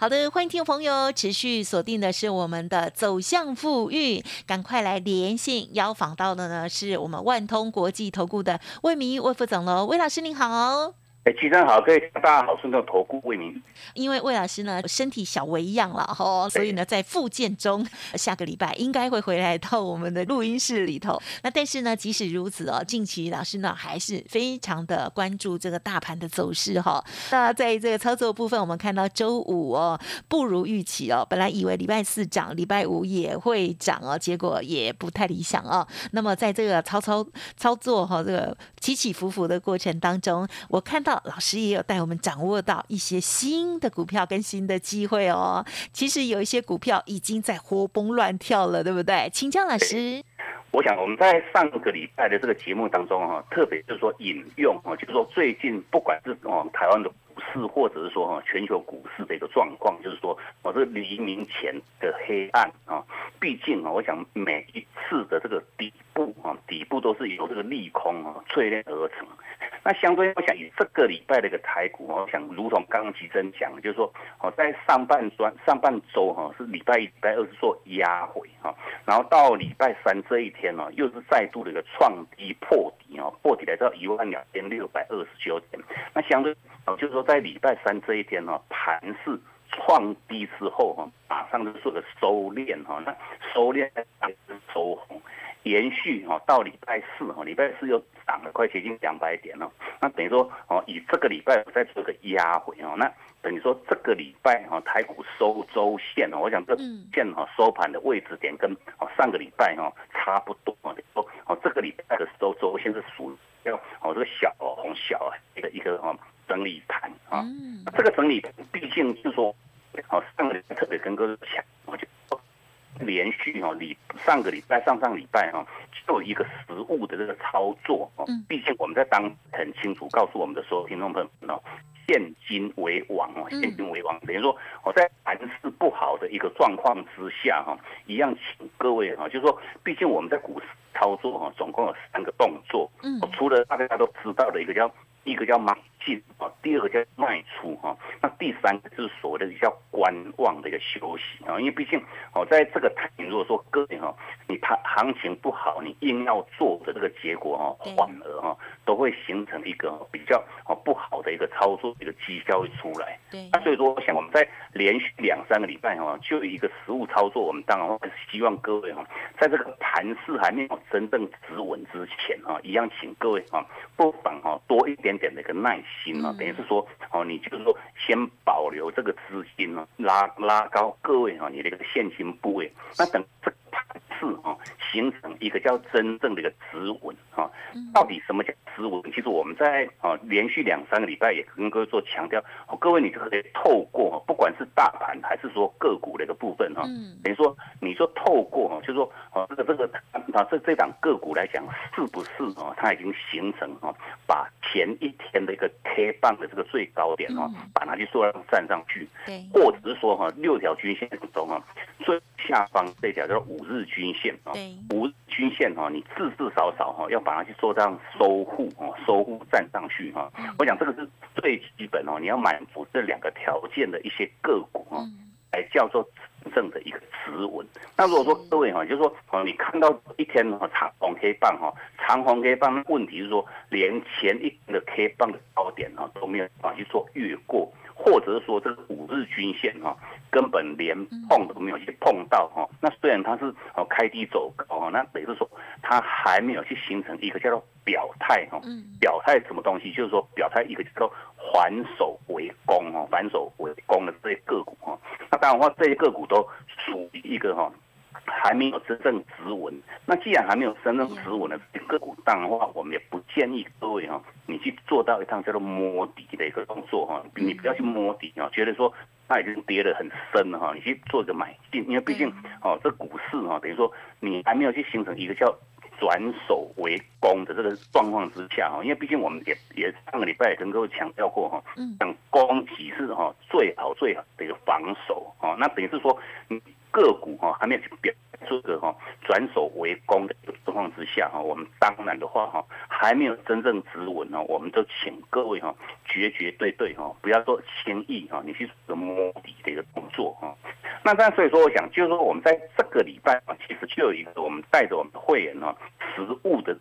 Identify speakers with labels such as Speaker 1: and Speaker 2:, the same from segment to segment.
Speaker 1: 好的，欢迎听众朋友持续锁定的是我们的走向富裕，赶快来连线邀访到的呢是我们万通国际投顾的魏明魏副总喽，魏老师您好。
Speaker 2: 哎，齐生好，各位大家好，顺道投顾魏明。
Speaker 1: 因为魏老师呢身体小微恙了哈，所以呢在复健中，下个礼拜应该会回来到我们的录音室里头。那但是呢，即使如此哦，近期老师呢还是非常的关注这个大盘的走势哈。那在这个操作部分，我们看到周五哦不如预期哦，本来以为礼拜四涨，礼拜五也会涨哦，结果也不太理想哦。那么在这个操操操作哈，这个起起伏伏的过程当中，我看到。老师也有带我们掌握到一些新的股票跟新的机会哦。其实有一些股票已经在活蹦乱跳了，对不对？请教老师。
Speaker 2: 我想我们在上个礼拜的这个节目当中哈，特别就是说引用啊，就是说最近不管是哦台湾的股市，或者是说哈全球股市的一个状况，就是说我这黎明前的黑暗啊。毕竟啊，我想每一次的这个底部啊，底部都是由这个利空啊淬炼而成。那相对，我想以这个礼拜的一个台股，我想如同刚刚吉珍讲，就是说，哦，在上半段上半周哈是礼拜一、礼拜二是做压回哈，然后到礼拜三这一天呢，又是再度的一个创低破底啊，破底来到一万两千六百二十九点。那相对哦，就是说在礼拜三这一天呢，盘是创低之后哈，马上就做个收敛哈，那收敛收红。延续哦到礼拜四哦，礼拜四又涨了快接近两百点了。那等于说哦，以这个礼拜再做个压回哦，那等于说这个礼拜哦台股收周线哦，我想这线哦收盘的位置点跟哦上个礼拜哦差不多哦，说哦这个礼拜的收周线是属于要哦这个小红小一个一个哦整理盘啊。这个整理毕竟是说哦上个礼拜特别跟各位讲，我就。连续哦礼上个礼拜上上礼拜哦就有一个实物的这个操作哦，毕竟我们在当很清楚告诉我们的所有听众朋友们哦，现金为王哦，现金为王，等于说我在盘势不好的一个状况之下哈，一样请各位哈，就是说，毕竟我们在股市操作哈，总共有三个动作，嗯，除了大家都知道的一个叫。一个叫买进啊，第二个叫卖出哈，那第三个就是所谓的比较观望的一个休息啊，因为毕竟哦，在这个台，如果说各位哈，你它行情不好，你硬要做的这个结果哈，反而哈都会形成一个比较哦不好的一个操作一个绩效会出来。
Speaker 1: 对，
Speaker 2: 那所以说，我想我们在连续两三个礼拜哈，就有一个实物操作，我们当然会希望各位哈，在这个盘势还没有真正止稳之前哈，一样请各位哈，不妨哈多一。点点的一个耐心啊，等于是说哦，你就是说先保留这个资金呢，拉拉高各位啊，你的一个现金部位，那等这盘次啊形成一个叫真正的一个止稳啊，到底什么叫止稳？其实我们在啊连续两三个礼拜也跟各位做强调，各位你就可以透过不管是大盘还是说个股的一个部分哈，等于说你说透过哈，就是说哦这个这个啊这这档个股来讲是不是哦它已经形成哦把前一天的一个 K 棒的这个最高点哦，把它去做上站上去，
Speaker 1: 对，
Speaker 2: 或者是说哈六条均线中啊最下方这条叫五日均线啊，五日均线哈，你至至少少哈要把它去做这样收护哦，收护站上去哈。我想这个是最基本哦，你要满足这两个条件的一些个股啊，来叫做真正的一个持稳。那如果说各位哈，就是说哦，你看到一天哈长红 K 棒哈。长红 K 棒，问题是说连前一天的 K 棒的高点哈都没有办法去做越过，或者是说这个五日均线哈根本连碰都没有去碰到哈。那虽然它是哦开低走高哈，那等于是说它还没有去形成一个叫做表态哈。表态什么东西？就是说表态一个叫做反手为攻哦，反手为。那当然话，这些个股都属于一个哈。还没有真正止稳，那既然还没有真正止稳的个股，当然的话，我们也不建议各位哈，你去做到一趟叫做摸底的一个动作哈，你不要去摸底啊，觉得说它已经跌得很深了哈，你去做一个买进，因为毕竟哦，这股市哈，等于说你还没有去形成一个叫转守为攻的这个状况之下哈，因为毕竟我们也也上个礼拜也跟各位强调过哈，讲攻击是哈最好最好的一个防守哈，那等于是说你个股哈还没有去表。这个哈转手为攻的一个状况之下哈，我们当然的话哈还没有真正止稳呢，我们就请各位哈绝绝对对哈不要做轻易哈你去做摸底的一个动作哈。那但所以说我想就是说我们在这个礼拜啊，其实就有一个我们带着我们的会员呢实物的。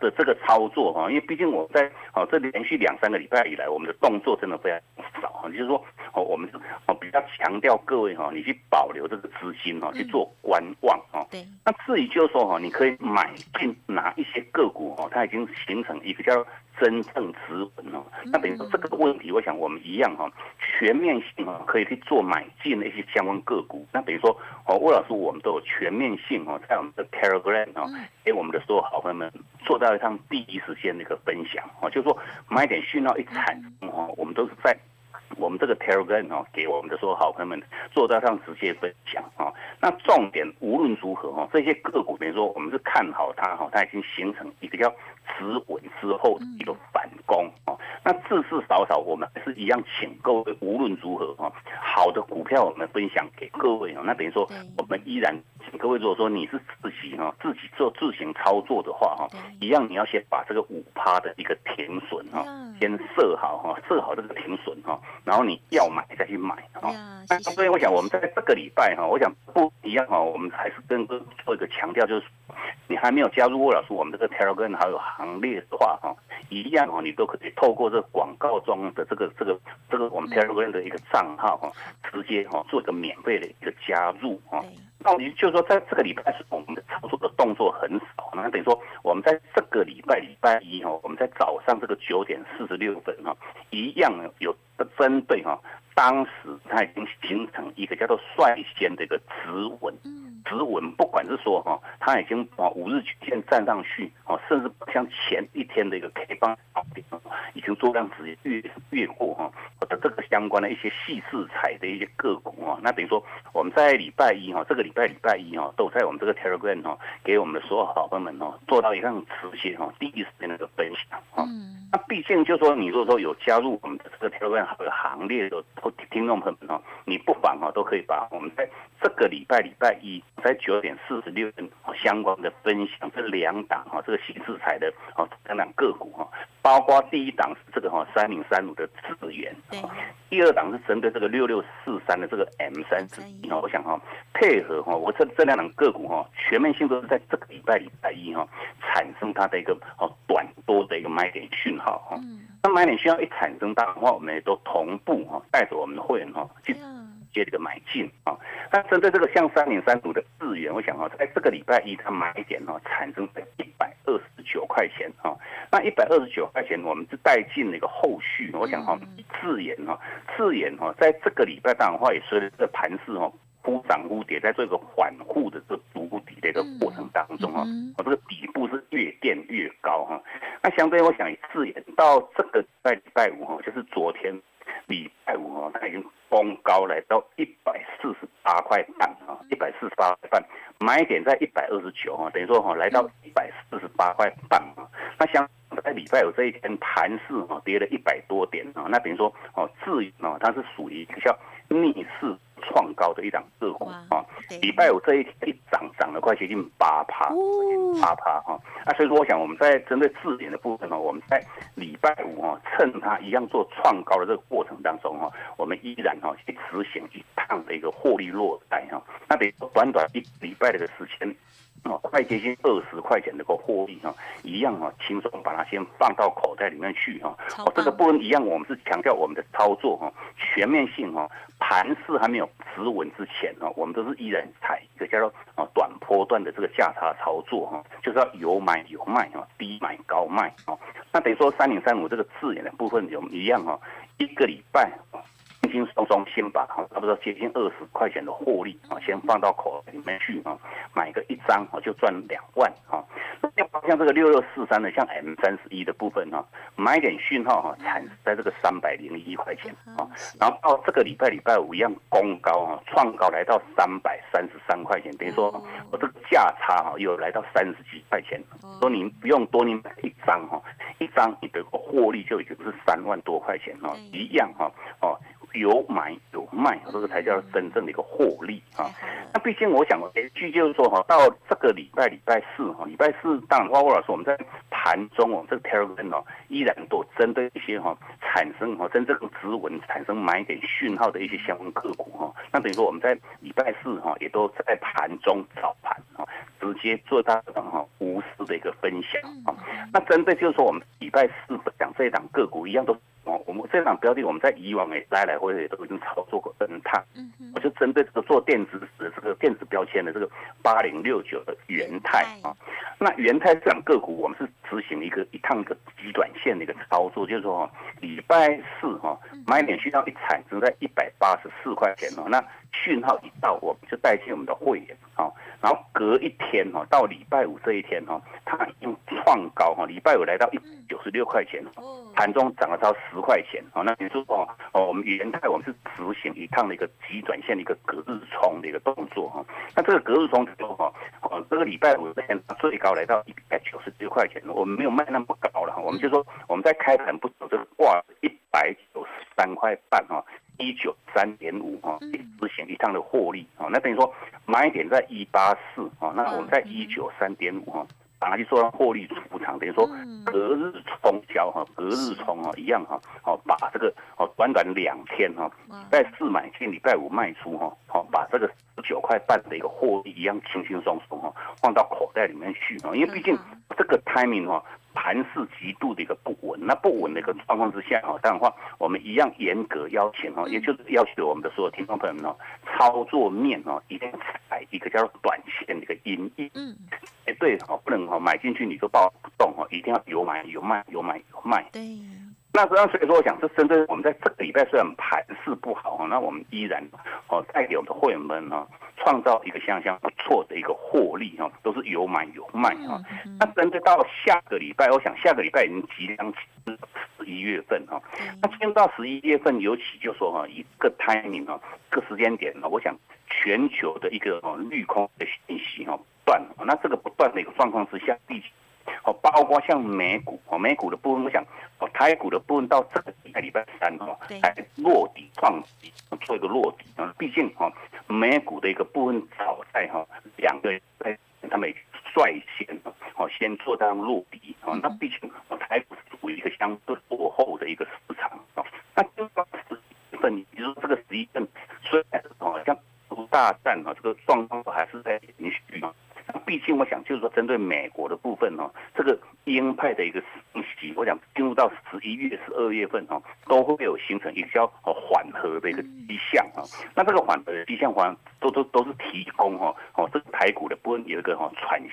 Speaker 2: 的这个操作哈，因为毕竟我在哦这连续两三个礼拜以来，我们的动作真的非常少哈，就是说哦我们哦比较强调各位哈，你去保留这个资金哈，去做观望哈。
Speaker 1: 对。
Speaker 2: 那至于就是说哈，你可以买进哪一些个股哈，它已经形成一个叫。真正止稳哦，那等于说这个问题，我想我们一样哈，全面性哦，可以去做买进的一些相关个股。那等于说哦，魏老师我们都有全面性哦，在我们的 Telegram 哦，给我们的所有好朋友们做到一趟第一时间的一个分享哦，就是说买点讯号一产生哦，我们都是在。我们这个 Telegram 哦，给我们的所有好朋友们做到上直接分享啊。那重点无论如何哈，这些个股等于说我们是看好它哈，它已经形成一个叫止稳之后的一个反攻啊。那至至少少我们是一样，请各位无论如何哈，好的股票我们分享给各位啊。那等于说我们依然请各位，如果说你是自己哈，自己做自行操作的话哈，一样你要先把这个五趴的一个停损哈，先设好哈，设好这个停损哈。然后你要买再去买啊，那所以我想我们在这个礼拜哈，我想不一样哈，我们还是跟做一个强调，就是你还没有加入魏老师我们这个 Telegram 还有行列的话哈，一样哈，你都可以透过这个广告中的这个这个这个我们 Telegram 的一个账号哈，直接哈做一个免费的一个加入哈。那你就是说，在这个礼拜是我们的操作的动作很少，那等于说我们在这个礼拜礼拜一哈，我们在早上这个九点四十六分哈，一样有针对哈，当时它已经形成一个叫做率先的一个止稳。止稳，不管是说哈，它已经啊五日均线站上去，哦，甚至像前一天的一个 K 棒已经做量直接越越过哈，的这个相关的一些细市彩的一些个股啊，那等于说我们在礼拜一哈，这个礼拜礼拜一哈，都在我们这个 Telegram 哈，给我们的所有好朋友们哦，做到一个直接哈第一时间的一个分享啊。那毕竟就说你如果说有加入我们的这个 Telegram 行列的听众朋友们哈，你不妨哈都可以把我们在这个礼拜礼拜一。在九点四十六分，相关的分享这两档哈，这个新制材的哦，两个股哈，包括第一档是这个哈三零三五的资源，第二档是针对这个六六四三的这个 M 三十一。哈，我想哈配合哈，我这这两档个股哈，全面性都是在这个礼拜礼拜一哈，产生它的一个哦短多的一个买点讯号哈，那买点讯号一产生的话，我们也都同步哈，带着我们的会员哈去。接这个买进啊，那针对这个像三零三五的智源，我想啊，在这个礼拜一它买点呢，产生在一百二十九块钱啊，那一百二十九块钱，我们是带进了一个后续，我想哈，自研哈，自研哈，在这个礼拜当然话也随着这盘势哈，忽涨忽跌，在这个缓护的这筑底的一个过程当中哈，我这个底部是越垫越高哈，那相对我想自研到这个在礼拜五哈，就是昨天。礼拜五哦，它已经崩高来到一百四十八块半啊，一百四十八块半，买点在一百二十九啊，等于说哈来到一百四十八块半啊。那像在礼拜五这一天盘市哦跌了一百多点啊，那等于说哦自哦它是属于比较逆势。创高的一档个股啊，礼拜五这一天一涨涨了快接近八趴，八趴哈。那所以说，我想我们在针对字典的部分呢，我们在礼拜五哈，趁它一样做创高的这个过程当中哈，我们依然哈去执行一趟的一个获利落袋哈。那得短短一礼拜的个时间。哦，快接近二十块钱的个获利哈，一样哈，轻松把它先放到口袋里面去哈。哦，这个部分一样，我们是强调我们的操作哈，全面性哈，盘势还没有止稳之前哈，我们都是依然采一个叫做啊短波段的这个价差操作哈，就是要有买有卖哈，低买高卖啊。那等于说三零三五这个字眼的部分有一样哈，一个礼拜。轻轻松松先把哈差不多接近二十块钱的获利啊，先放到口里面去啊，买个一张啊就赚两万啊。像这个六六四三的，像 M 三十一的部分哈，买点讯号哈，产在这个三百零一块钱啊，然后到这个礼拜礼拜五一样攻高啊，创高来到三百三十三块钱，等于说我这个价差哈又来到三十几块钱，说你不用多，你买一张哈，一张你的获利就已经是三万多块钱哈，一样哈哦。有买有卖，这个才叫真正的一个获利啊。那毕竟我想，一句就是说哈，到这个礼拜礼拜四哈，礼拜四当然，花花老师我们在盘中哦，这个 Telegram 哦，依然都针对一些哈产生哈真正指纹产生买点讯号的一些相关个股哈。那等于说我们在礼拜四哈，也都在盘中早盘啊，直接做到哈无私的一个分享啊。那针对就是说我们礼拜四讲这一档个股一样都。哦，我们这档标的，我们在以往也来来回回都已经操作过 N 趟。嗯嗯，我就针对这个做电子的这个电子标签的这个八零六九的元泰啊，那元泰这档个股，我们是执行一个一趟的极短线的一个操作，就是说礼拜四哈买点需要一产生在一百八十四块钱哦，那讯号一到，我们就带进我们的会员啊，然后隔一天哈，到礼拜五这一天哈，它又创高哈，礼拜五来到一九十六块钱，盘中涨了超十块钱啊！那你说哦哦，我们元泰我们是执行一趟的一个急转线的一个隔日冲的一个动作哈。那这个隔日冲之后哈，哦这个礼拜五现最高来到一百九十六块钱，我们没有卖那么高了，我们就说我们在开盘不久就挂一百九十三块半哈，一九三点五哈，执行一趟的获利啊。那等于说买点在一八四啊，那我们在一九三点五哈。拿去做获利出场，等于说隔日冲销哈，隔日冲啊一样哈，好把这个哦短短两天哈，在四买进，礼拜五卖出哈，好把这个十九块半的一个获利一样轻轻松松哈放到口袋里面去啊，因为毕竟这个 timing 哈。盘势极度的一个不稳，那不稳的一个状况之下哈，当然话我们一样严格要求哈，也就是要求我们的所有听众朋友们哦，操作面哦一定要采一个叫做短线的一个阴影。嗯，哎对哦，不能哦买进去你就抱不动哦，一定要有买有卖有买有卖。
Speaker 1: 对。
Speaker 2: 那这样所以说，我想是针对我们在这个礼拜虽然盘势不好哈，那我们依然哦带给我们的会员们呢，创造一个相当不错的一个获利哈，都是有买有卖哈。那针对到下个礼拜，我想下个礼拜已经即将十一月份哈，那进入到十一月份，尤其就说哈一个 timing 哈，个时间点呢，我想全球的一个哦绿空的信息哈断，那这个不断的一个状况之下，毕竟。哦，包括像美股哦，美股的部分，我想哦，台股的部分到这个礼拜礼拜三哦，才落底创底，做一个落底啊。毕竟哈，美股的一个部分早在哈两个在他们率先哦先做到落底啊。那毕竟哦，台股是属于一个相对落后的一个市场啊。那就到十一月份，你说这个十一月份虽然哦像大战啊，这个状况还是在延续嘛。毕竟，我想就是说，针对美国的部分哦，这个鹰派的一个升息，我想进入到十一月、十二月份哦，都会有形成一个较缓和的一个迹象啊。那这个缓和的迹象，像都都都是提供哦哦，这个台股的部分有一个哈喘息。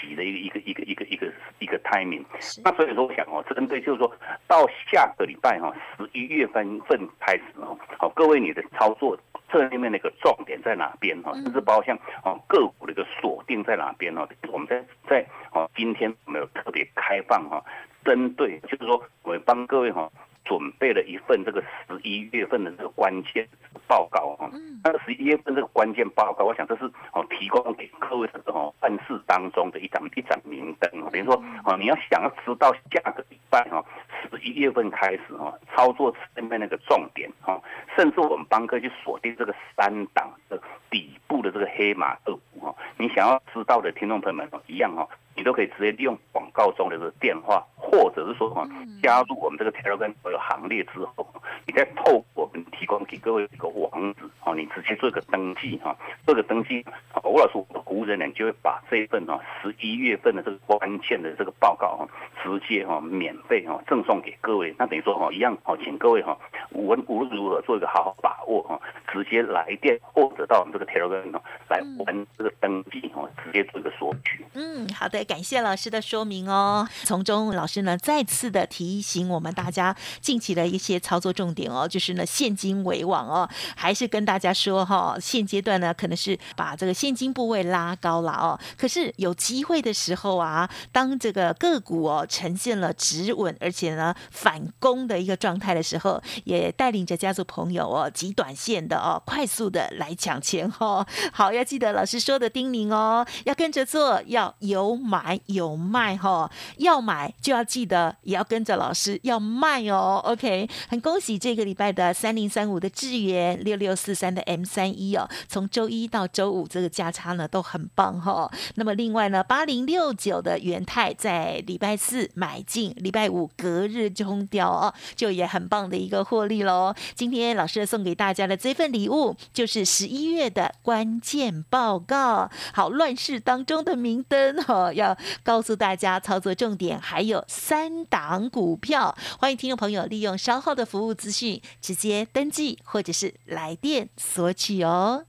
Speaker 2: 息的一个一个一个一个一个一个 timing，那所以说我想哦，针对就是说到下个礼拜哈，十一月份份开始哦，好，各位你的操作策略面的一个重点在哪边哈？甚至包括像哦个股的一个锁定在哪边哦？我们在在哦今天没有特别开放哈，针对就是说我帮各位哈。准备了一份这个十一月份的这个关键报告哈，那个十一月份这个关键报告，我想这是哦提供给各位的哦办事当中的一盏一盏明灯比如说哦你要想要知道下个礼拜哈十一月份开始哈操作上面那个重点哈，甚至我们帮哥去锁定这个三档的底部的这个黑马二股哈，你想要知道的听众朋友们一样哈。你都可以直接利用广告中的这个电话，或者是说哈，加入我们这个 Telegram 所有行列之后，你再透过我们提供给各位一个网址，哦，你直接做一个登记哈，做个登记，吴老师我们服务人员就会把这一份哈十一月份的这个关键的这个报告哈，直接哈免费哈赠送给各位。那等于说哈一样哈，请各位哈无论无论如何做一个好好把握哈，直接来电或者到我们这个 Telegram 来完这个登记哦，直接做一个索取。
Speaker 1: 嗯，好的。感谢老师的说明哦，从中老师呢再次的提醒我们大家近期的一些操作重点哦，就是呢现金为王哦，还是跟大家说哈，现阶段呢可能是把这个现金部位拉拉高了哦。可是有机会的时候啊，当这个个股哦呈现了止稳，而且呢反攻的一个状态的时候，也带领着家族朋友哦，极短线的哦，快速的来抢钱哦。好，要记得老师说的叮咛哦，要跟着做，要有买有卖哈。要买就要记得，也要跟着老师要卖哦。OK，很恭喜这个礼拜的三零三五的智源六六四三的 M 三一哦，从周一到周五这个价差呢都很棒哈。那么另外呢，八零六九的元泰在礼拜四买进，礼拜五隔日冲掉哦，就也很棒的一个获利喽。今天老师送给大家的这份礼物就是十一月的关键报告，好，乱世当中的明灯哈，要告诉大家操作重点，还有三档股票，欢迎听众朋友利用稍后的服务资讯直接登记或者是来电索取哦。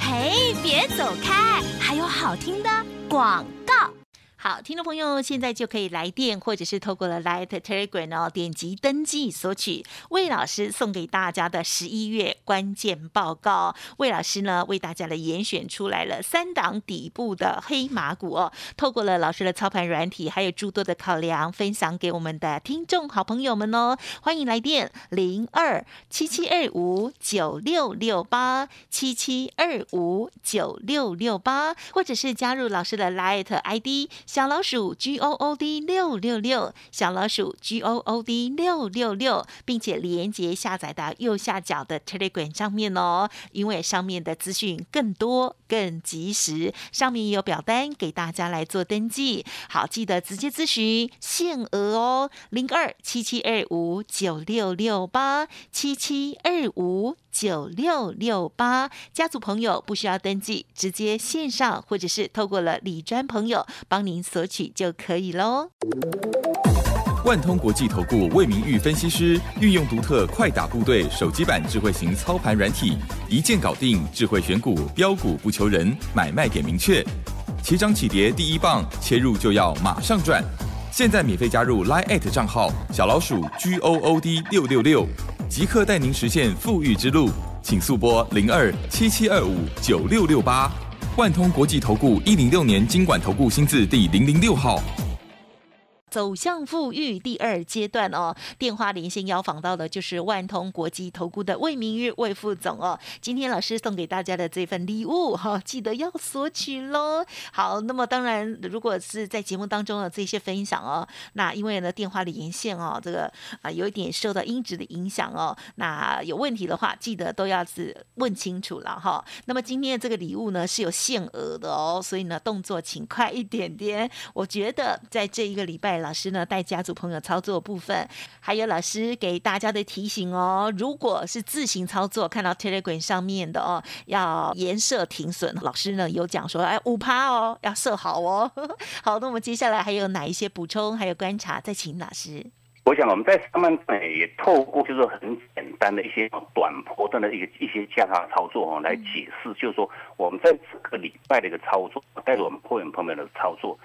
Speaker 3: 嘿，别走开，还有好听的广告。
Speaker 1: 好，听众朋友，现在就可以来电，或者是透过了 Light Telegram 哦，点击登记索取魏老师送给大家的十一月关键报告。魏老师呢，为大家的严选出来了三档底部的黑马股哦，透过了老师的操盘软体，还有诸多的考量，分享给我们的听众好朋友们哦。欢迎来电零二七七二五九六六八七七二五九六六八，或者是加入老师的 Light ID。小老鼠 G O O D 六六六，小老鼠 G O O D 六六六，并且连接下载到右下角的 Telegram 上面哦，因为上面的资讯更多、更及时，上面也有表单给大家来做登记。好，记得直接咨询限额哦，零二七七二五九六六八七七二五。九六六八家族朋友不需要登记，直接线上或者是透过了李专朋友帮您索取就可以喽。
Speaker 4: 万通国际投顾魏明玉分析师运用独特快打部队手机版智慧型操盘软体，一键搞定智慧选股标股不求人，买卖点明确，起涨起跌第一棒，切入就要马上赚。现在免费加入 Line 账号小老鼠 G O O D 六六六。即刻带您实现富裕之路，请速拨零二七七二五九六六八，万通国际投顾一零六年经管投顾新字第零零六号。
Speaker 1: 走向富裕第二阶段哦，电话连线邀访到的就是万通国际投顾的魏明玉魏副总哦。今天老师送给大家的这份礼物哈，记得要索取喽。好，那么当然，如果是在节目当中的这些分享哦，那因为呢电话连线哦，这个啊有一点受到音质的影响哦，那有问题的话，记得都要是问清楚了哈。那么今天的这个礼物呢是有限额的哦，所以呢动作请快一点点。我觉得在这一个礼拜。老师呢带家族朋友操作部分，还有老师给大家的提醒哦，如果是自行操作，看到 Telegram 上面的哦，要颜色停损。老师呢有讲说，哎，五趴哦，要设好哦。好，那我们接下来还有哪一些补充，还有观察，再请老师。
Speaker 2: 我想我们在上半段也透过就是很简单的一些短波段的一个一些价差操作哦，来解释，就是说我们在这个礼拜的一个操作，带着我们会员朋友的操作。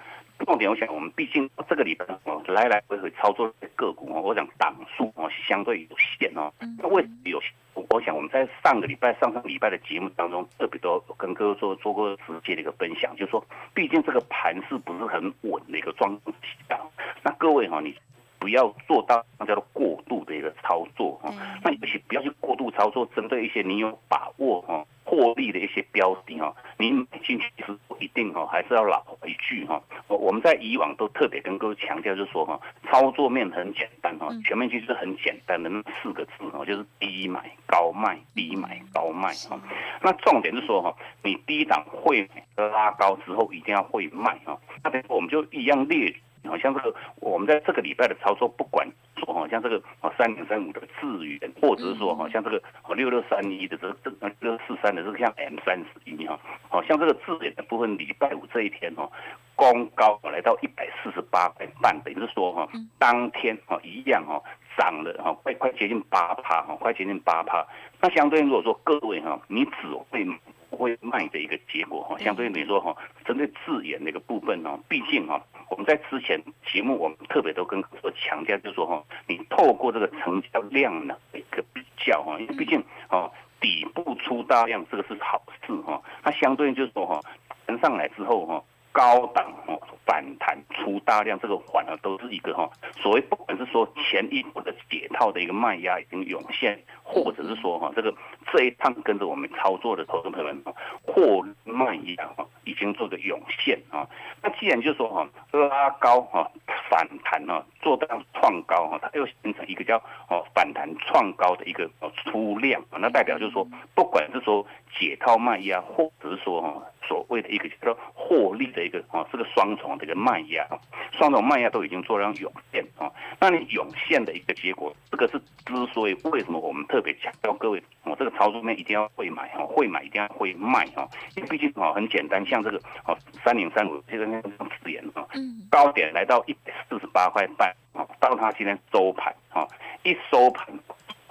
Speaker 2: 重点，我想我们毕竟这个礼拜哦，来来回回操作个股哦，我想档数哦相对有限哦。那为什么有限？我想我们在上个礼拜、上上礼拜的节目当中，特别多跟各位做做过直接的一个分享，就是说，毕竟这个盘势不是很稳的一个状况下，那各位哈，你不要做到那叫做过度的一个操作哈。那尤其不要去过度操作，针对一些你有把握哈。获利的一些标的哈，你买进去其实不一定哈，还是要老一句哈。我我们在以往都特别跟各位强调，就是说哈，操作面很简单哈，全面其实很简单的那四个字哈，就是低买高卖，低买高卖哈。那重点是说哈，你低档会拉高之后一定要会卖哈。那等于我们就一样列。好像这个，我们在这个礼拜的操作，不管说好，像这个啊三零三五的智源，或者是说哈，像这个六六三一的这个这六四三的这个像 M 三十一哈，好像这个智源的部分，礼拜五这一天哦，攻高来到一百四十八块半，等于是说哈，当天哈一样哈涨了哈，快快接近八趴哈，快接近八趴。那相对如果说各位哈，你只会。不会卖的一个结果哈，相对于你说哈，针对字眼那个部分呢，毕竟哈，我们在之前节目我们特别都跟说强调，就是说哈，你透过这个成交量呢一个比较哈，因为毕竟哦，底部出大量这个是好事哈，那相对就是说哈。弹上来之后哈。高档哦反弹出大量，这个反而都是一个哈所谓不管是说前一波的解套的一个卖压已经涌现，或者是说哈这个这一趟跟着我们操作的投资朋友们或卖压哈。已经做个涌现啊。那既然就是说哈拉高哈反弹哈做到创高哈，它又形成一个叫哦反弹创高的一个哦出量啊，那代表就是说不管是说解套卖压，或者是说哈。所谓的一个叫做获利的一个啊，这个双重的一个卖压，双重卖压都已经做了涌现啊。那你涌现的一个结果，这个是之所以为什么我们特别强调各位，哦，这个操作面一定要会买哈，会买一定要会卖哈。因为毕竟啊很简单，像这个哦三零三五这个那个字眼啊，高点来到一百四十八块半啊，到它今天收盘啊，一收盘。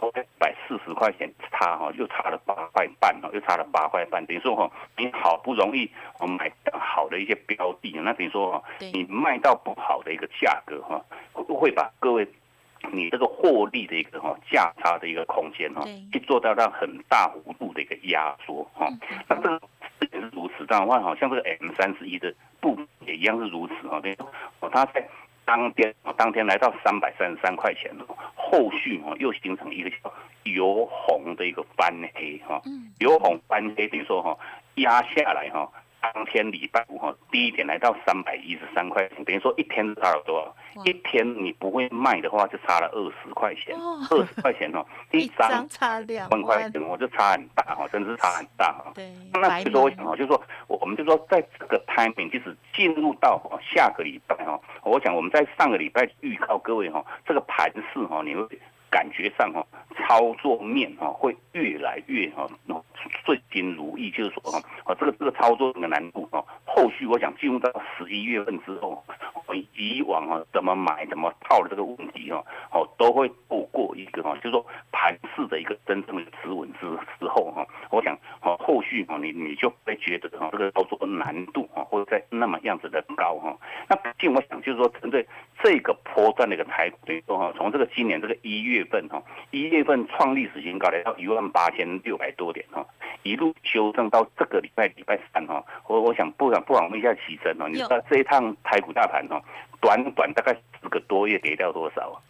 Speaker 2: 一百四十块钱差哈，又差了八块半哈，又差了八块半。等于说哈，你好不容易我买到好的一些标的，那等于说哈，你卖到不好的一个价格哈，会把各位你这个获利的一个哈价差的一个空间哈，去做到让很大幅度的一个压缩哈。那这个也是如此，这样的话像这个 M 三十一的布也一样是如此哈。等于说哦，它在。当天啊，当天来到三百三十三块钱了，后续哈又形成一个叫由红的一个翻黑哈，由红翻黑等于说哈压下来哈。当天礼拜五哈，第一点来到三百一十三块钱，等于说一天差了多少？一天你不会卖的话，就差了二十块钱。二十块钱哦，
Speaker 1: 一张差两
Speaker 2: 万块钱，我就差很大哈，真的是差很大哈。
Speaker 1: 对，
Speaker 2: 那所以说我想哈，就是说我们就说在这个 timing，就是进入到下个礼拜哈，我想我们在上个礼拜预告各位哈，这个盘势哈，你会。感觉上哈，操作面哈会越来越哈顺心如意，就是说哈，啊这个这个操作的难度啊，后续我想进入到十一月份之后，以往啊怎么买怎么套的这个问题啊，哦都会透一个哈，就是说盘势的一个真正的止稳之时候哈，我想哦后续哈你你就会觉得哈这个操作的难度哈会在那么样子的高哈，那毕竟我想就是说针对这个波段的一个台股，说哈从这个今年这个一月。份哈，一月份创历史新高，来到一万八千六百多点哈，一路修正到这个礼拜礼拜三哈，我我想不想不妨问一下奇珍哦，你知道这一趟台股大盘哈，短短大概十个多月跌掉多少啊？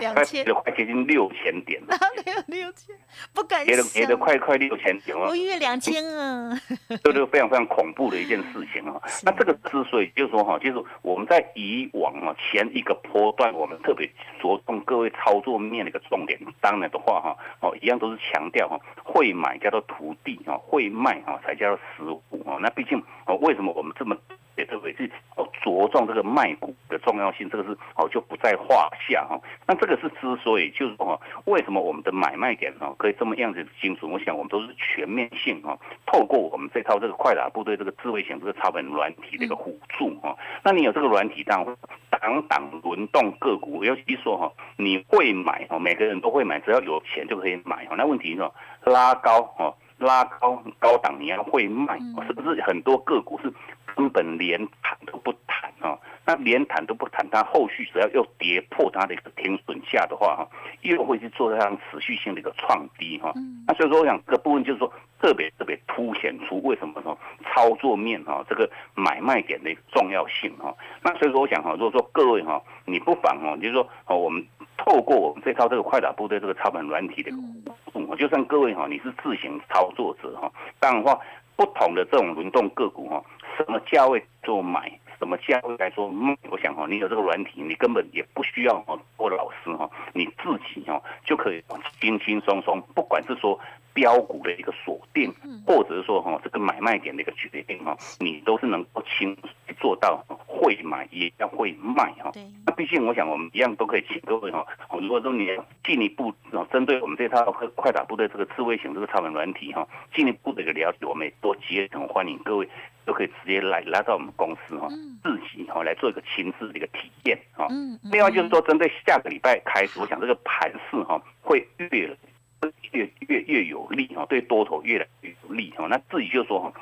Speaker 1: 两千，
Speaker 2: 快接近六千点了。
Speaker 1: 没有六千，不敢
Speaker 2: 跌的跌的快快六千点了。
Speaker 1: 我约两千啊，
Speaker 2: 这就非常非常恐怖的一件事情啊。那这个之所以就是说哈，就是我们在以往啊前一个波段，我们特别着重各位操作面的一个重点。当然的话哈，哦一样都是强调哈，会买叫做徒弟啊，会卖哈才叫做师傅啊。那毕竟哦，为什么我们这么？也特别是哦着重这个卖股的重要性，这个是哦就不在话下哈。那这个是之所以就是说，为什么我们的买卖点哈可以这么样子精准？我想我们都是全面性哈，透过我们这套这个快打部队这个智慧型这个超本软体的一个辅助哈。那你有这个软体，当档档轮动个股，尤其说哈，你会买哈，每个人都会买，只要有钱就可以买哈。那问题是拉高哈。拉高高档你要会卖，是不是很多个股是根本连谈都不谈啊？那连谈都不谈，它后续只要又跌破它的一个停损价的话哈，又会去做这样持续性的一个创低哈。嗯那所以说我想这个部分就是说特别特别凸显出为什么说操作面哈这个买卖点的一个重要性哈。那所以说我想哈，如果说各位哈，你不妨哈，就是说哦我们。透过我们这套这个快打部队这个操盘软体的辅助，就算各位哈你是自行操作者哈，当然话不同的这种轮动个股哈，什么价位做买，什么价位来说卖，我想哈你有这个软体，你根本也不需要哦做老师哈，你自己哈就可以轻轻松松，不管是说。标股的一个锁定，或者是说哈这个买卖点的一个决定哈，你都是能够轻做到会买也要会卖哈。那毕竟我想我们一样都可以请各位哈，如果说你进一步针对我们这套快快打部队这个智慧型这个超能软体哈，进一步的一个了解，我们也多竭诚欢迎各位都可以直接来来到我们公司哈，自己哈来做一个亲自的一个体验哈。另外就是说针对下个礼拜开始，我想这个盘势哈会越。越越越有利哈，对多头越来越有利哈。那自己就说哈，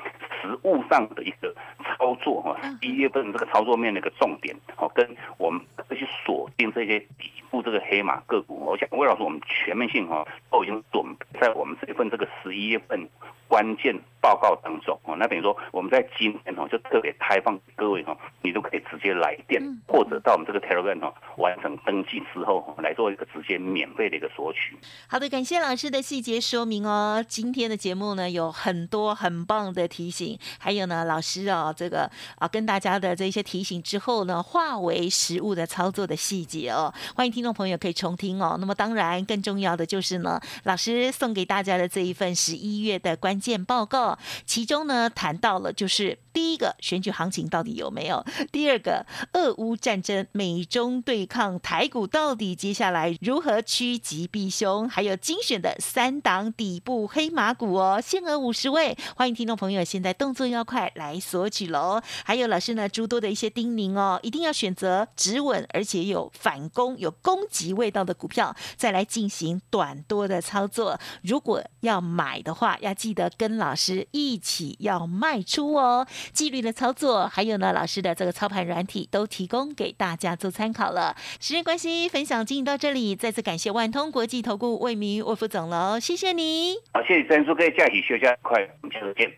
Speaker 2: 实物上的一个操作哈，一月份这个操作面的一个重点哦，跟我们这些锁定这些底布这个黑马个股，我想魏老师，我们全面性哈都已经准在我们这一份这个十一月份关键报告当中哦。那等于说我们在今天哦就特别开放各位哈，你都可以直接来电，或者到我们这个 Telegram 哦完成登记之后来做一个直接免费的一个索取。
Speaker 1: 好的，感谢老师的细节说明哦。今天的节目呢有很多很棒的提醒，还有呢老师哦这个啊跟大家的这些提醒之后呢化为实物的操作的细节哦，欢迎听听众朋友可以重听哦。那么当然更重要的就是呢，老师送给大家的这一份十一月的关键报告，其中呢谈到了就是第一个选举行情到底有没有，第二个俄乌战争、美中对抗，台股到底接下来如何趋吉避凶，还有精选的三档底部黑马股哦，限额五十位，欢迎听众朋友现在动作要快来索取喽。还有老师呢诸多的一些叮咛哦，一定要选择止稳而且有反攻、有攻击味道的股票，再来进行短多的操作。如果要买的话，要记得跟老师一起要卖出哦。纪律的操作，还有呢，老师的这个操盘软体都提供给大家做参考了。时间关系，分享进行到这里，再次感谢万通国际投顾魏明魏副总喽，谢谢你。
Speaker 2: 好，谢谢珍珠，各位假期休假快，我们下次见。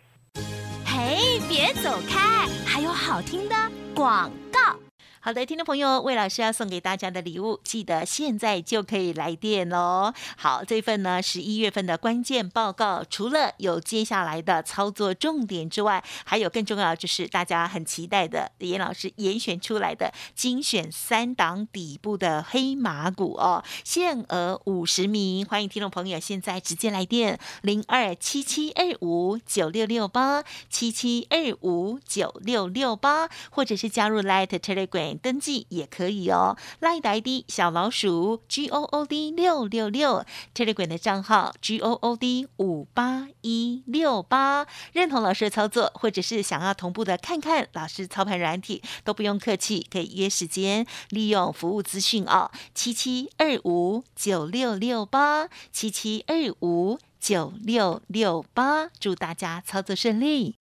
Speaker 3: 嘿，别走开，还有好听的广。
Speaker 1: 好的，听众朋友，魏老师要送给大家的礼物，记得现在就可以来电哦。好，这份呢十一月份的关键报告，除了有接下来的操作重点之外，还有更重要就是大家很期待的严老师严选出来的精选三档底部的黑马股哦，限额五十名，欢迎听众朋友现在直接来电零二七七二五九六六八七七二五九六六八，或者是加入 Light Telegram。登记也可以哦，赖的 ID 小老鼠 G O O D 六六六，Telegram 的账号 G O O D 五八一六八，认同老师的操作，或者是想要同步的看看老师操盘软体，都不用客气，可以约时间，利用服务资讯哦，七七二五九六六八，七七二五九六六八，祝大家操作顺利。